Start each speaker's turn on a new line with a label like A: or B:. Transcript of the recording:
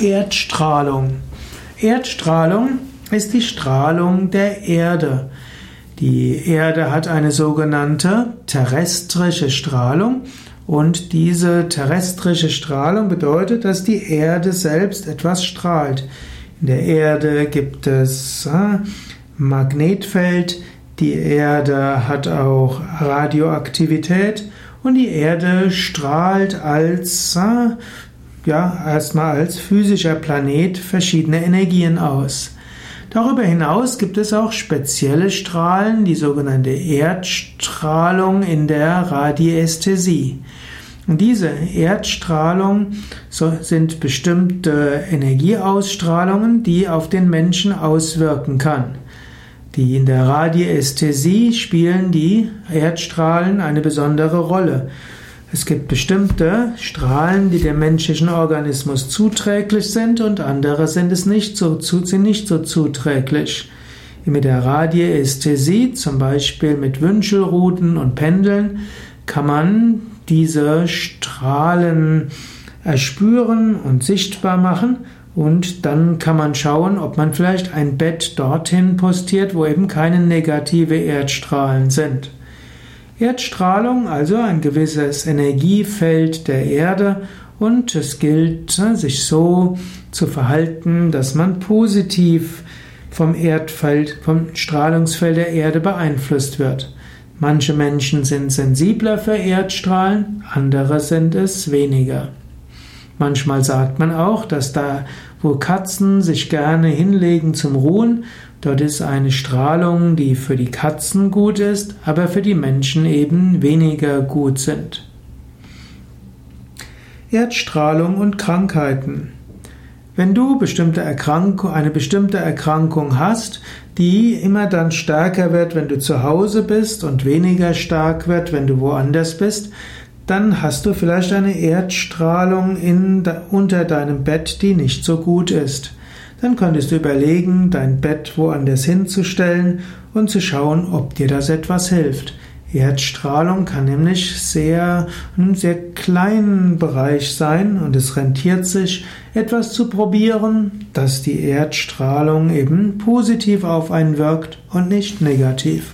A: Erdstrahlung. Erdstrahlung ist die Strahlung der Erde. Die Erde hat eine sogenannte terrestrische Strahlung und diese terrestrische Strahlung bedeutet, dass die Erde selbst etwas strahlt. In der Erde gibt es äh, Magnetfeld, die Erde hat auch Radioaktivität und die Erde strahlt als äh, ja, erstmal als physischer Planet verschiedene Energien aus. Darüber hinaus gibt es auch spezielle Strahlen, die sogenannte Erdstrahlung in der Radiästhesie. Und diese Erdstrahlung sind bestimmte Energieausstrahlungen, die auf den Menschen auswirken kann. Die in der Radiästhesie spielen die Erdstrahlen eine besondere Rolle. Es gibt bestimmte Strahlen, die dem menschlichen Organismus zuträglich sind und andere sind es nicht so, sind nicht so zuträglich. Mit der Radiästhesie, zum Beispiel mit Wünschelruten und Pendeln, kann man diese Strahlen erspüren und sichtbar machen und dann kann man schauen, ob man vielleicht ein Bett dorthin postiert, wo eben keine negative Erdstrahlen sind. Erdstrahlung, also ein gewisses Energiefeld der Erde und es gilt, ne, sich so zu verhalten, dass man positiv vom Erdfeld, vom Strahlungsfeld der Erde beeinflusst wird. Manche Menschen sind sensibler für Erdstrahlen, andere sind es weniger. Manchmal sagt man auch, dass da, wo Katzen sich gerne hinlegen zum Ruhen, dort ist eine Strahlung, die für die Katzen gut ist, aber für die Menschen eben weniger gut sind. Erdstrahlung und Krankheiten. Wenn du bestimmte eine bestimmte Erkrankung hast, die immer dann stärker wird, wenn du zu Hause bist und weniger stark wird, wenn du woanders bist, dann hast du vielleicht eine Erdstrahlung in, unter deinem Bett, die nicht so gut ist. Dann könntest du überlegen, dein Bett woanders hinzustellen und zu schauen, ob dir das etwas hilft. Erdstrahlung kann nämlich sehr, in einem sehr kleinen Bereich sein und es rentiert sich, etwas zu probieren, dass die Erdstrahlung eben positiv auf einen wirkt und nicht negativ.